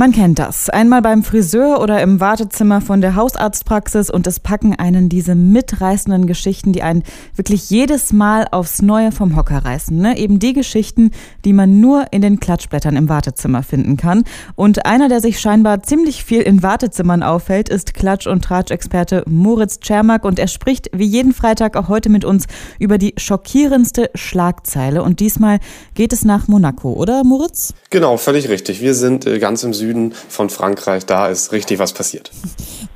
Man kennt das. Einmal beim Friseur oder im Wartezimmer von der Hausarztpraxis und es packen einen diese mitreißenden Geschichten, die einen wirklich jedes Mal aufs Neue vom Hocker reißen. Ne? Eben die Geschichten, die man nur in den Klatschblättern im Wartezimmer finden kann. Und einer, der sich scheinbar ziemlich viel in Wartezimmern auffällt, ist Klatsch- und Tratsch-Experte Moritz Czermak und er spricht wie jeden Freitag auch heute mit uns über die schockierendste Schlagzeile. Und diesmal geht es nach Monaco, oder Moritz? Genau, völlig richtig. Wir sind äh, ganz im Süden Süden von Frankreich, da ist richtig was passiert.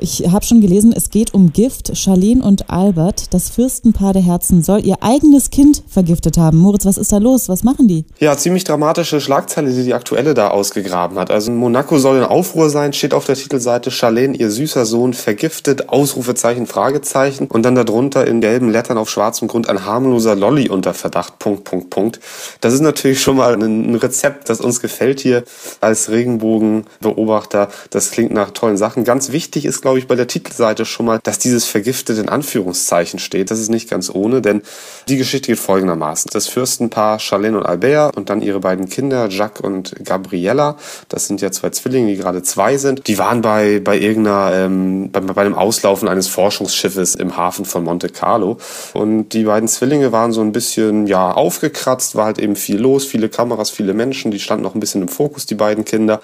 Ich habe schon gelesen, es geht um Gift. Charlene und Albert, das Fürstenpaar der Herzen, soll ihr eigenes Kind vergiftet haben. Moritz, was ist da los? Was machen die? Ja, ziemlich dramatische Schlagzeile, die die aktuelle da ausgegraben hat. Also Monaco soll in Aufruhr sein, steht auf der Titelseite Charlene, ihr süßer Sohn, vergiftet, Ausrufezeichen, Fragezeichen. Und dann darunter in gelben Lettern auf schwarzem Grund ein harmloser Lolly unter Verdacht, Punkt, Punkt, Punkt. Das ist natürlich schon mal ein Rezept, das uns gefällt hier als Regenbogen Beobachter. Das klingt nach tollen Sachen. Ganz wichtig ist, glaube ich, bei der Titelseite schon mal, dass dieses vergiftet in Anführungszeichen steht. Das ist nicht ganz ohne, denn die Geschichte geht folgendermaßen. Das Fürstenpaar Charlene und Albert und dann ihre beiden Kinder, Jacques und Gabriella, das sind ja zwei Zwillinge, die gerade zwei sind, die waren bei, bei irgendeiner, ähm, bei, bei einem Auslaufen eines Forschungsschiffes im Hafen von Monte Carlo. Und die beiden Zwillinge waren so ein bisschen, ja, aufgekratzt, war halt eben viel los, viele Kameras, viele Menschen, die standen noch ein bisschen im Fokus, die beiden Kinder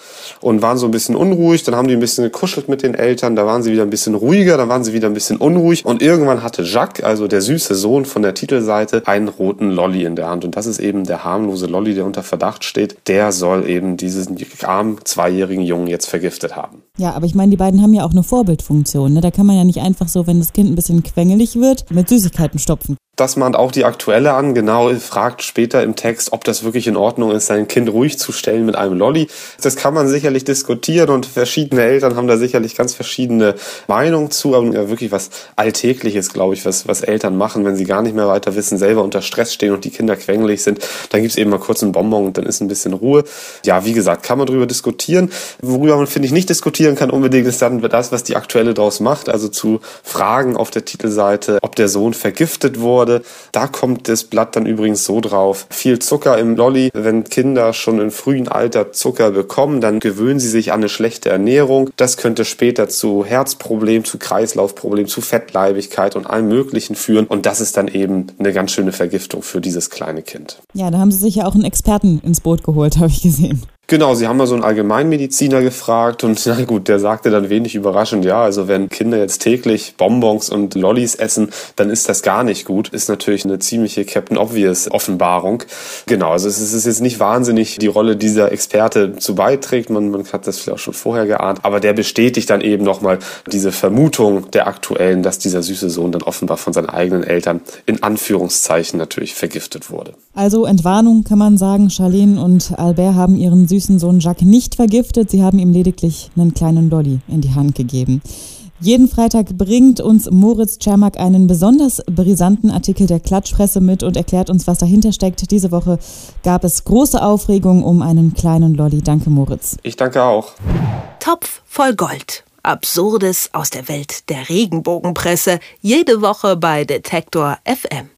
und waren so ein bisschen unruhig. Dann haben die ein bisschen gekuschelt mit den Eltern, da waren sie wieder ein bisschen ruhiger, dann waren sie wieder ein bisschen unruhig und irgendwann hatte Jacques, also der süße Sohn von der Titelseite, einen roten Lolly in der Hand und das ist eben der harmlose Lolly, der unter Verdacht steht. Der soll eben diesen armen zweijährigen Jungen jetzt vergiftet haben. Ja, aber ich meine, die beiden haben ja auch eine Vorbildfunktion. Ne? Da kann man ja nicht einfach so, wenn das Kind ein bisschen quengelig wird, mit Süßigkeiten stopfen. Das mahnt auch die aktuelle an, genau, fragt später im Text, ob das wirklich in Ordnung ist, sein Kind ruhig zu stellen mit einem Lolly. Das kann man sicherlich diskutieren und verschiedene Eltern haben da sicherlich ganz verschiedene Meinungen zu, aber wirklich was Alltägliches, glaube ich, was, was Eltern machen, wenn sie gar nicht mehr weiter wissen, selber unter Stress stehen und die Kinder quengelig sind, dann gibt's eben mal kurz einen Bonbon und dann ist ein bisschen Ruhe. Ja, wie gesagt, kann man darüber diskutieren. Worüber man, finde ich, nicht diskutieren kann unbedingt, ist dann das, was die aktuelle draus macht, also zu Fragen auf der Titelseite, ob der Sohn vergiftet wurde. Da kommt das Blatt dann übrigens so drauf. Viel Zucker im Lolly. Wenn Kinder schon im frühen Alter Zucker bekommen, dann gewöhnen sie sich an eine schlechte Ernährung. Das könnte später zu Herzproblemen, zu Kreislaufproblemen, zu Fettleibigkeit und allem Möglichen führen. Und das ist dann eben eine ganz schöne Vergiftung für dieses kleine Kind. Ja, da haben sie sich ja auch einen Experten ins Boot geholt, habe ich gesehen. Genau, sie haben mal so einen Allgemeinmediziner gefragt und na gut, der sagte dann wenig überraschend, ja, also wenn Kinder jetzt täglich Bonbons und Lollis essen, dann ist das gar nicht gut. Ist natürlich eine ziemliche Captain Obvious Offenbarung. Genau, also es ist jetzt nicht wahnsinnig die Rolle dieser Experte zu beiträgt, man, man hat das vielleicht auch schon vorher geahnt, aber der bestätigt dann eben nochmal diese Vermutung der aktuellen, dass dieser süße Sohn dann offenbar von seinen eigenen Eltern in Anführungszeichen natürlich vergiftet wurde. Also Entwarnung kann man sagen, Charlene und Albert haben ihren süßen Sohn Jacques nicht vergiftet, sie haben ihm lediglich einen kleinen Dolly in die Hand gegeben. Jeden Freitag bringt uns Moritz Czermak einen besonders brisanten Artikel der Klatschpresse mit und erklärt uns, was dahinter steckt. Diese Woche gab es große Aufregung um einen kleinen Lolly. Danke, Moritz. Ich danke auch. Topf voll Gold. Absurdes aus der Welt der Regenbogenpresse. Jede Woche bei Detektor FM.